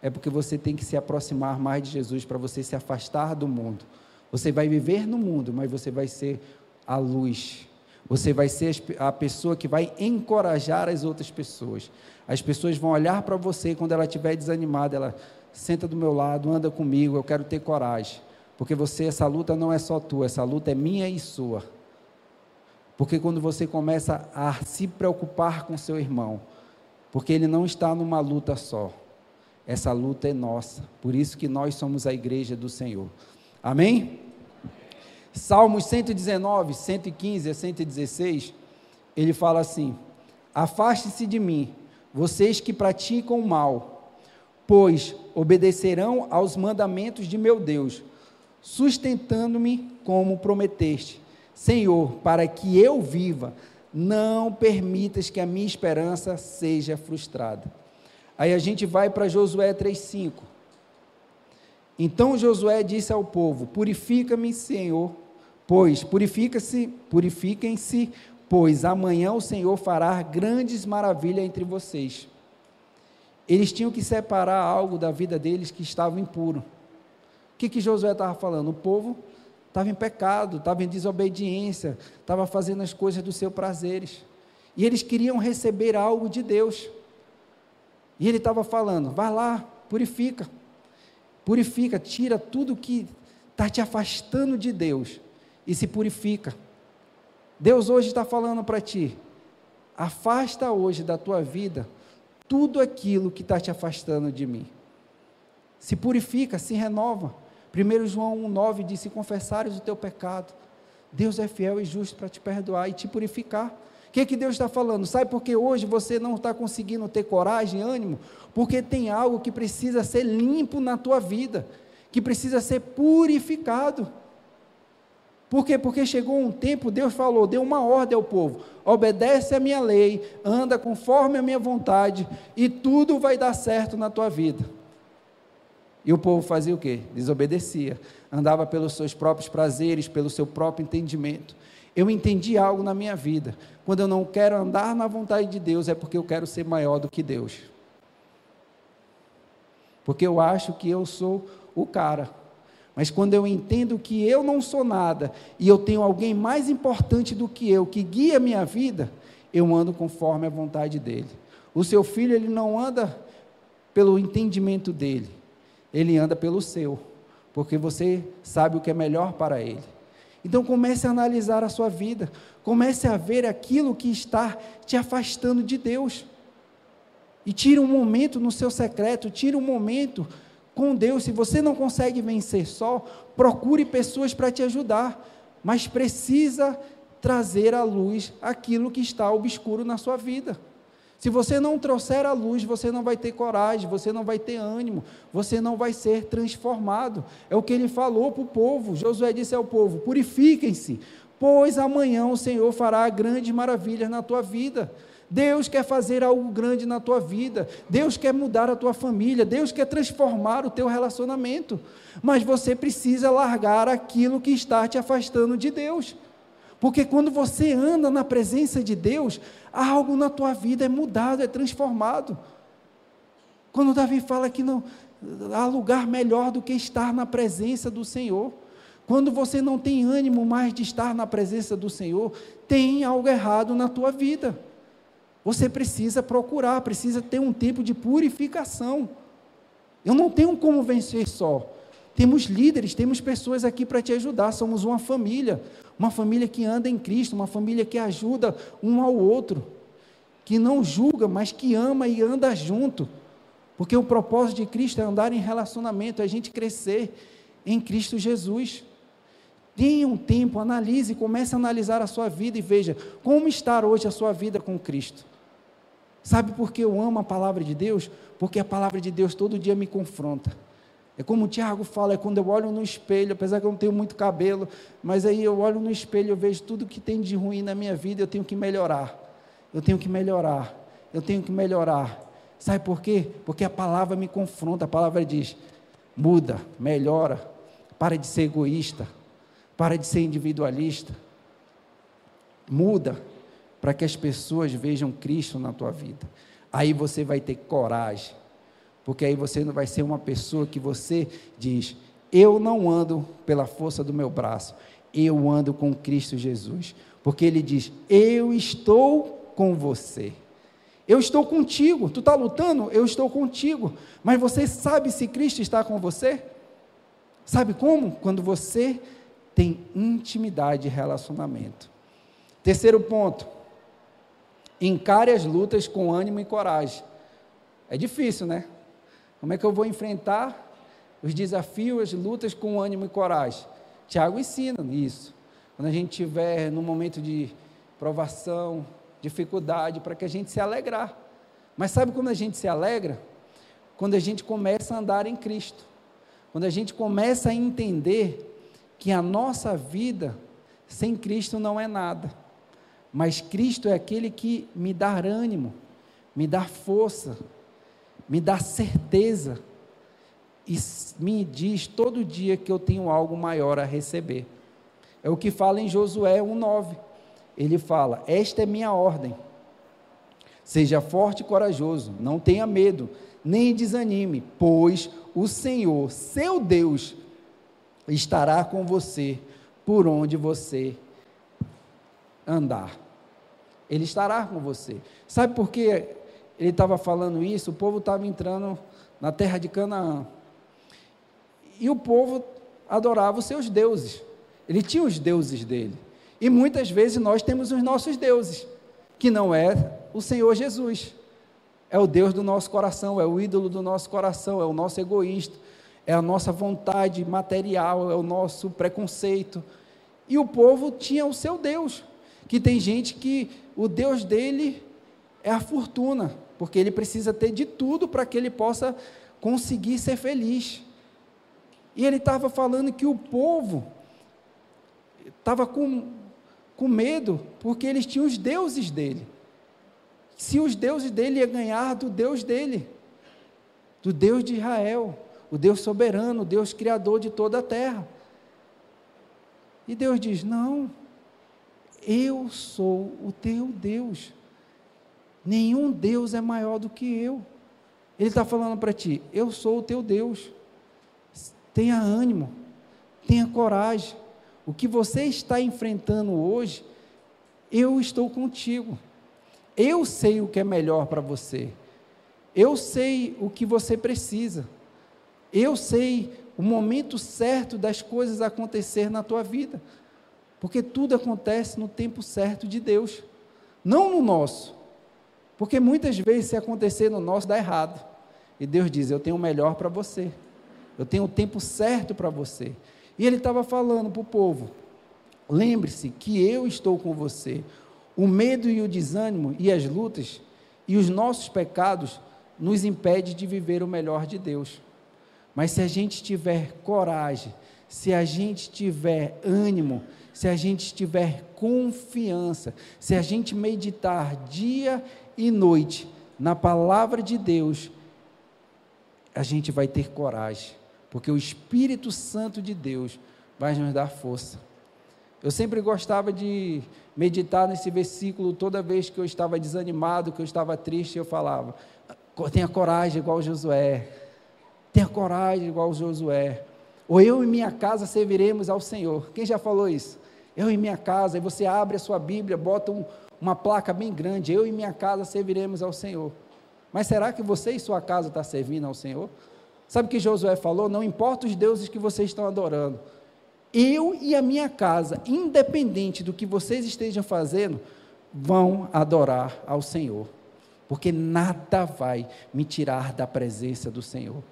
é porque você tem que se aproximar mais de Jesus para você se afastar do mundo. Você vai viver no mundo, mas você vai ser a luz. Você vai ser a pessoa que vai encorajar as outras pessoas. As pessoas vão olhar para você quando ela estiver desanimada, ela senta do meu lado, anda comigo, eu quero ter coragem. Porque você, essa luta não é só tua, essa luta é minha e sua. Porque quando você começa a se preocupar com seu irmão, porque ele não está numa luta só. Essa luta é nossa. Por isso que nós somos a igreja do Senhor. Amém? Salmos 119, 115 a 116, ele fala assim: Afaste-se de mim, vocês que praticam o mal, pois obedecerão aos mandamentos de meu Deus, sustentando-me como prometeste. Senhor, para que eu viva, não permitas que a minha esperança seja frustrada. Aí a gente vai para Josué 3,5. Então Josué disse ao povo: Purifica-me, Senhor, pois purifica-se, purifiquem-se pois amanhã o Senhor fará grandes maravilhas entre vocês. Eles tinham que separar algo da vida deles que estava impuro. O que, que Josué estava falando? O povo estava em pecado, estava em desobediência, estava fazendo as coisas dos seus prazeres. E eles queriam receber algo de Deus. E ele estava falando: vai lá, purifica, purifica, tira tudo que está te afastando de Deus e se purifica. Deus hoje está falando para ti: afasta hoje da tua vida tudo aquilo que está te afastando de mim. Se purifica, se renova. 1 João 1,9 diz: Se confessares o teu pecado, Deus é fiel e justo para te perdoar e te purificar. O que, que Deus está falando? Sabe por que hoje você não está conseguindo ter coragem, ânimo? Porque tem algo que precisa ser limpo na tua vida, que precisa ser purificado. Por quê? Porque chegou um tempo, Deus falou, deu uma ordem ao povo: obedece a minha lei, anda conforme a minha vontade, e tudo vai dar certo na tua vida. E o povo fazia o quê? Desobedecia. Andava pelos seus próprios prazeres, pelo seu próprio entendimento. Eu entendi algo na minha vida. Quando eu não quero andar na vontade de Deus, é porque eu quero ser maior do que Deus. Porque eu acho que eu sou o cara. Mas quando eu entendo que eu não sou nada e eu tenho alguém mais importante do que eu que guia a minha vida, eu ando conforme a vontade dele. O seu filho, ele não anda pelo entendimento dele, ele anda pelo seu, porque você sabe o que é melhor para ele. Então comece a analisar a sua vida, comece a ver aquilo que está te afastando de Deus. E tire um momento no seu secreto, tire um momento com Deus. Se você não consegue vencer só, procure pessoas para te ajudar, mas precisa trazer à luz aquilo que está obscuro na sua vida. Se você não trouxer a luz, você não vai ter coragem, você não vai ter ânimo, você não vai ser transformado. É o que ele falou para o povo. Josué disse ao povo: purifiquem-se, pois amanhã o Senhor fará grandes maravilhas na tua vida. Deus quer fazer algo grande na tua vida, Deus quer mudar a tua família, Deus quer transformar o teu relacionamento, mas você precisa largar aquilo que está te afastando de Deus. Porque quando você anda na presença de Deus, algo na tua vida é mudado, é transformado. Quando Davi fala que não há lugar melhor do que estar na presença do Senhor. Quando você não tem ânimo mais de estar na presença do Senhor, tem algo errado na tua vida. Você precisa procurar, precisa ter um tempo de purificação. Eu não tenho como vencer só. Temos líderes, temos pessoas aqui para te ajudar, somos uma família uma família que anda em Cristo, uma família que ajuda um ao outro, que não julga, mas que ama e anda junto. Porque o propósito de Cristo é andar em relacionamento, é a gente crescer em Cristo Jesus. Tenha um tempo, analise, comece a analisar a sua vida e veja como está hoje a sua vida com Cristo. Sabe por que eu amo a palavra de Deus? Porque a palavra de Deus todo dia me confronta. É como o Tiago fala, é quando eu olho no espelho, apesar que eu não tenho muito cabelo, mas aí eu olho no espelho, eu vejo tudo que tem de ruim na minha vida, eu tenho que melhorar. Eu tenho que melhorar. Eu tenho que melhorar. Sabe por quê? Porque a palavra me confronta, a palavra diz: muda, melhora, para de ser egoísta, para de ser individualista. Muda para que as pessoas vejam Cristo na tua vida. Aí você vai ter coragem porque aí você não vai ser uma pessoa que você diz: eu não ando pela força do meu braço, eu ando com Cristo Jesus. Porque ele diz: eu estou com você. Eu estou contigo. Tu está lutando? Eu estou contigo. Mas você sabe se Cristo está com você? Sabe como? Quando você tem intimidade e relacionamento. Terceiro ponto. Encare as lutas com ânimo e coragem. É difícil, né? Como é que eu vou enfrentar os desafios, as lutas com ânimo e coragem? Tiago ensina isso. Quando a gente tiver num momento de provação, dificuldade, para que a gente se alegrar. Mas sabe quando a gente se alegra? Quando a gente começa a andar em Cristo. Quando a gente começa a entender que a nossa vida sem Cristo não é nada. Mas Cristo é aquele que me dá ânimo, me dá força, me dá certeza e me diz todo dia que eu tenho algo maior a receber. É o que fala em Josué 1,9. Ele fala: Esta é minha ordem. Seja forte e corajoso, não tenha medo, nem desanime, pois o Senhor, seu Deus, estará com você por onde você andar. Ele estará com você. Sabe por que ele estava falando isso, o povo estava entrando na terra de Canaã. E o povo adorava os seus deuses. Ele tinha os deuses dele. E muitas vezes nós temos os nossos deuses, que não é o Senhor Jesus. É o Deus do nosso coração, é o ídolo do nosso coração, é o nosso egoísta, é a nossa vontade material, é o nosso preconceito. E o povo tinha o seu Deus, que tem gente que o Deus dele é a fortuna, porque ele precisa ter de tudo para que ele possa conseguir ser feliz. E ele estava falando que o povo estava com, com medo, porque eles tinham os deuses dele. Se os deuses dele ia ganhar do Deus dele, do Deus de Israel. o Deus soberano, o Deus criador de toda a terra. E Deus diz: Não, eu sou o teu Deus. Nenhum Deus é maior do que eu. Ele está falando para ti: Eu sou o teu Deus. Tenha ânimo, tenha coragem. O que você está enfrentando hoje, eu estou contigo. Eu sei o que é melhor para você. Eu sei o que você precisa. Eu sei o momento certo das coisas acontecer na tua vida. Porque tudo acontece no tempo certo de Deus, não no nosso. Porque muitas vezes, se acontecer no nosso, dá errado. E Deus diz: Eu tenho o melhor para você. Eu tenho o tempo certo para você. E Ele estava falando para o povo: Lembre-se que eu estou com você. O medo e o desânimo e as lutas e os nossos pecados nos impedem de viver o melhor de Deus. Mas se a gente tiver coragem, se a gente tiver ânimo, se a gente tiver confiança, se a gente meditar dia e noite na palavra de Deus, a gente vai ter coragem, porque o Espírito Santo de Deus vai nos dar força. Eu sempre gostava de meditar nesse versículo toda vez que eu estava desanimado, que eu estava triste, eu falava: tenha coragem igual Josué, tenha coragem igual Josué. Ou eu e minha casa serviremos ao Senhor. Quem já falou isso? Eu e minha casa, e você abre a sua Bíblia, bota um, uma placa bem grande, eu e minha casa serviremos ao Senhor. Mas será que você e sua casa estão tá servindo ao Senhor? Sabe o que Josué falou? Não importa os deuses que vocês estão adorando. Eu e a minha casa, independente do que vocês estejam fazendo, vão adorar ao Senhor. Porque nada vai me tirar da presença do Senhor.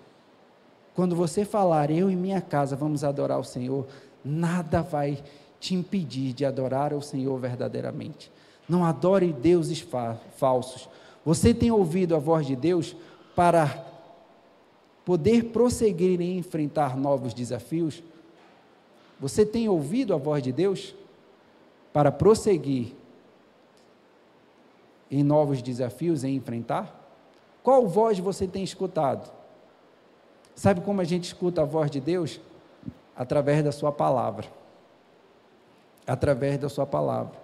Quando você falar, eu e minha casa vamos adorar o Senhor, nada vai te impedir de adorar o Senhor verdadeiramente. Não adore deuses fa falsos. Você tem ouvido a voz de Deus para poder prosseguir em enfrentar novos desafios? Você tem ouvido a voz de Deus para prosseguir em novos desafios, em enfrentar? Qual voz você tem escutado? Sabe como a gente escuta a voz de Deus? Através da Sua palavra. Através da Sua palavra.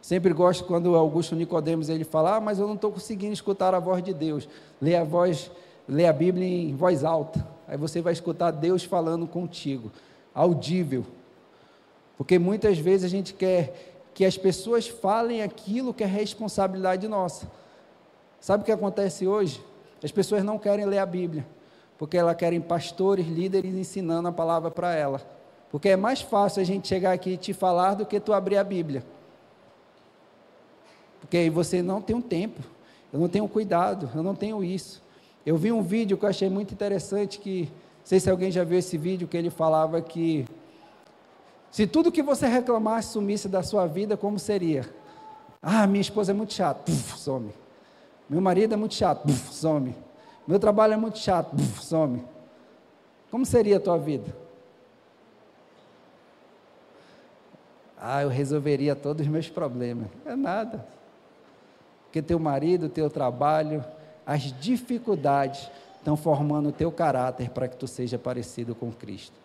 Sempre gosto quando Augusto Nicodemos ele fala, ah, mas eu não estou conseguindo escutar a voz de Deus. Lê a voz, lê a Bíblia em voz alta. Aí você vai escutar Deus falando contigo, audível. Porque muitas vezes a gente quer que as pessoas falem aquilo que é responsabilidade nossa. Sabe o que acontece hoje? As pessoas não querem ler a Bíblia porque elas querem pastores, líderes ensinando a palavra para ela. Porque é mais fácil a gente chegar aqui e te falar do que tu abrir a Bíblia. Porque aí você não tem um tempo, eu não tenho cuidado, eu não tenho isso. Eu vi um vídeo que eu achei muito interessante que, não sei se alguém já viu esse vídeo, que ele falava que se tudo que você reclamasse sumisse da sua vida, como seria? Ah, minha esposa é muito chata, Puf, some. Meu marido é muito chato, Puf, some. Meu trabalho é muito chato, Buf, some. Como seria a tua vida? Ah, eu resolveria todos os meus problemas. É nada. Porque teu marido, teu trabalho, as dificuldades estão formando o teu caráter para que tu seja parecido com Cristo.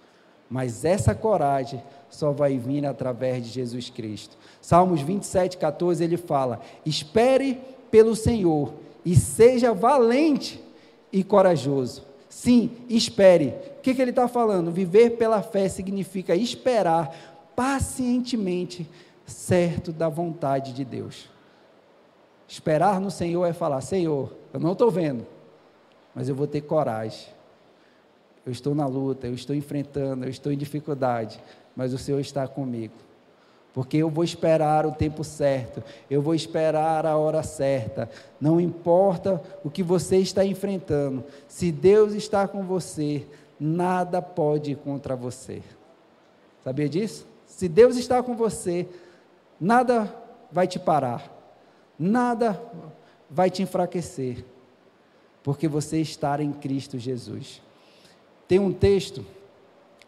Mas essa coragem só vai vir através de Jesus Cristo. Salmos 27, 14, ele fala: Espere pelo Senhor e seja valente e corajoso. Sim, espere. O que, que ele está falando? Viver pela fé significa esperar pacientemente, certo da vontade de Deus. Esperar no Senhor é falar: Senhor, eu não estou vendo, mas eu vou ter coragem. Eu estou na luta, eu estou enfrentando, eu estou em dificuldade, mas o Senhor está comigo porque eu vou esperar o tempo certo, eu vou esperar a hora certa. Não importa o que você está enfrentando, se Deus está com você, nada pode ir contra você. Sabia disso? Se Deus está com você, nada vai te parar, nada vai te enfraquecer, porque você está em Cristo Jesus. Tem um texto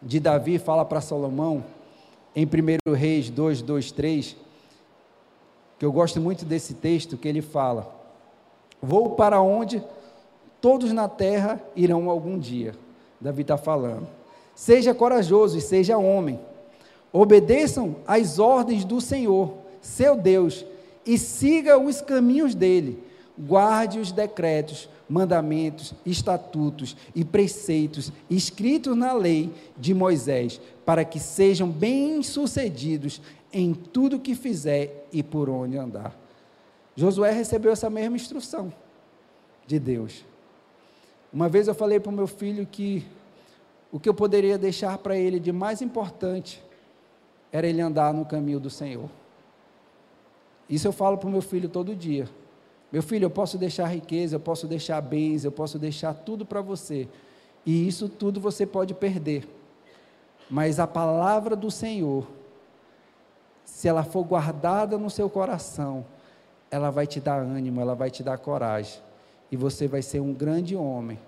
de Davi, fala para Salomão, em 1 Reis 2, 2, 3, que eu gosto muito desse texto, que ele fala: Vou para onde todos na terra irão algum dia, Davi está falando. Seja corajoso e seja homem. Obedeçam às ordens do Senhor, seu Deus, e siga os caminhos dele. Guarde os decretos, mandamentos, estatutos e preceitos escritos na lei de Moisés, para que sejam bem-sucedidos em tudo que fizer e por onde andar. Josué recebeu essa mesma instrução de Deus. Uma vez eu falei para o meu filho que o que eu poderia deixar para ele de mais importante era ele andar no caminho do Senhor. Isso eu falo para o meu filho todo dia. Meu filho, eu posso deixar riqueza, eu posso deixar bens, eu posso deixar tudo para você. E isso tudo você pode perder. Mas a palavra do Senhor, se ela for guardada no seu coração, ela vai te dar ânimo, ela vai te dar coragem. E você vai ser um grande homem.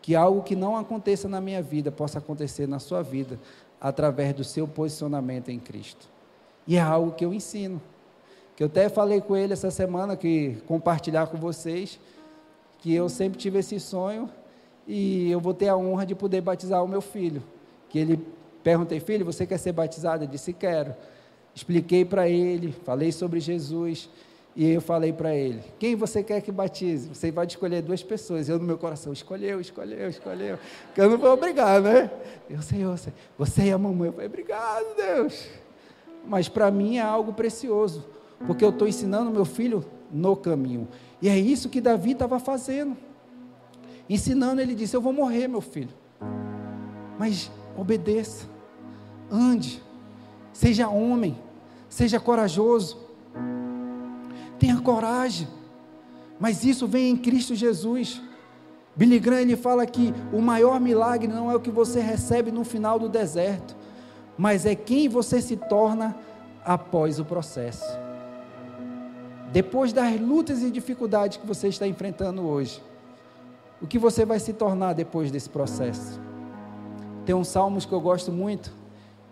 Que algo que não aconteça na minha vida possa acontecer na sua vida, através do seu posicionamento em Cristo. E é algo que eu ensino que eu até falei com ele essa semana que compartilhar com vocês que eu sempre tive esse sonho e eu vou ter a honra de poder batizar o meu filho. Que ele perguntei, filho, você quer ser batizado? Ele disse, quero. Expliquei para ele, falei sobre Jesus e eu falei para ele: quem você quer que batize? Você vai escolher duas pessoas. Eu no meu coração escolheu, escolheu, escolheu. Que eu não vou obrigar, né? Eu sei, eu sei. Você e a mamãe. Eu falei, obrigado, Deus. Mas para mim é algo precioso porque eu estou ensinando meu filho no caminho. E é isso que Davi estava fazendo. Ensinando, ele disse: Eu vou morrer, meu filho. Mas obedeça, ande, seja homem, seja corajoso, tenha coragem. Mas isso vem em Cristo Jesus. Billy Graham ele fala que o maior milagre não é o que você recebe no final do deserto, mas é quem você se torna após o processo depois das lutas e dificuldades que você está enfrentando hoje, o que você vai se tornar depois desse processo? Tem um salmos que eu gosto muito,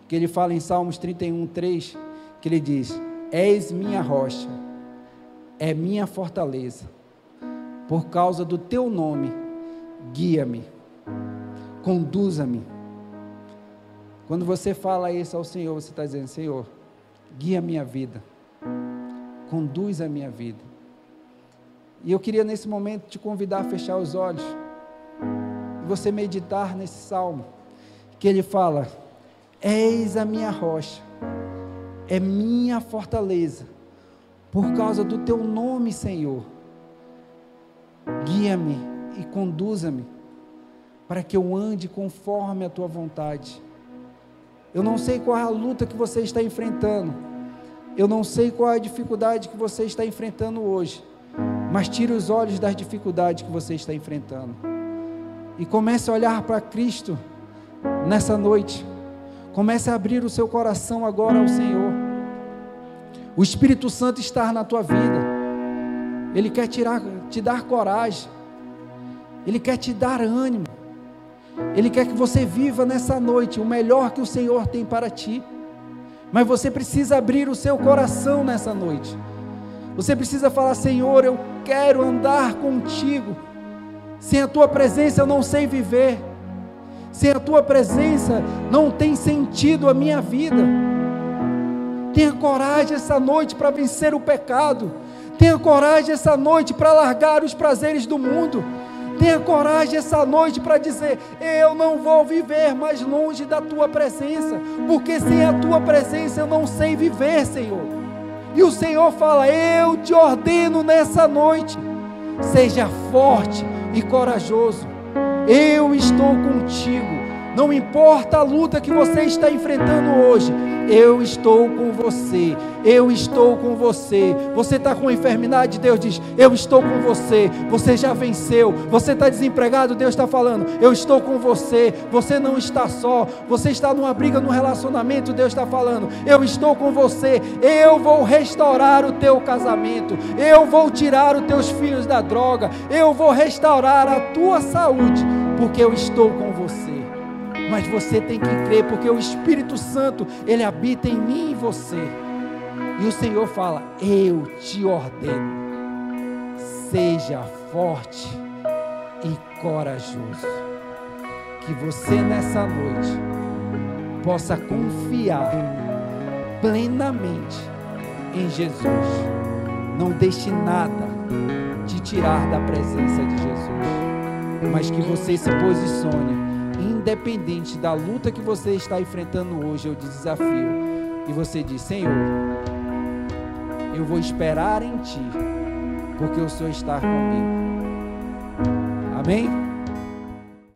que ele fala em Salmos 31, 3, que ele diz: És minha rocha, é minha fortaleza, por causa do teu nome, guia-me, conduza-me. Quando você fala isso ao Senhor, você está dizendo: Senhor, guia a minha vida conduz a minha vida. E eu queria nesse momento te convidar a fechar os olhos e você meditar nesse salmo, que ele fala: És a minha rocha, é minha fortaleza, por causa do teu nome, Senhor. Guia-me e conduza-me, para que eu ande conforme a tua vontade. Eu não sei qual é a luta que você está enfrentando eu não sei qual é a dificuldade que você está enfrentando hoje, mas tire os olhos das dificuldades que você está enfrentando e comece a olhar para Cristo nessa noite. Comece a abrir o seu coração agora ao Senhor. O Espírito Santo está na tua vida. Ele quer tirar, te dar coragem. Ele quer te dar ânimo. Ele quer que você viva nessa noite o melhor que o Senhor tem para ti. Mas você precisa abrir o seu coração nessa noite. Você precisa falar: Senhor, eu quero andar contigo. Sem a tua presença eu não sei viver. Sem a tua presença não tem sentido a minha vida. Tenha coragem essa noite para vencer o pecado. Tenha coragem essa noite para largar os prazeres do mundo. Tenha coragem essa noite para dizer: Eu não vou viver mais longe da tua presença, porque sem a tua presença eu não sei viver, Senhor. E o Senhor fala: Eu te ordeno nessa noite, seja forte e corajoso. Eu estou contigo. Não importa a luta que você está enfrentando hoje, eu estou com você. Eu estou com você. Você está com enfermidade, Deus diz: Eu estou com você. Você já venceu. Você está desempregado, Deus está falando: Eu estou com você. Você não está só. Você está numa briga, num relacionamento, Deus está falando: Eu estou com você. Eu vou restaurar o teu casamento. Eu vou tirar os teus filhos da droga. Eu vou restaurar a tua saúde, porque eu estou com você mas você tem que crer, porque o Espírito Santo, ele habita em mim e você. E o Senhor fala: Eu te ordeno, seja forte e corajoso. que você nessa noite possa confiar plenamente em Jesus. Não deixe nada te tirar da presença de Jesus, mas que você se posicione, independente da luta que você está enfrentando hoje ou de desafio, e você diz: Senhor, eu vou esperar em Ti, porque o Senhor está comigo. Amém?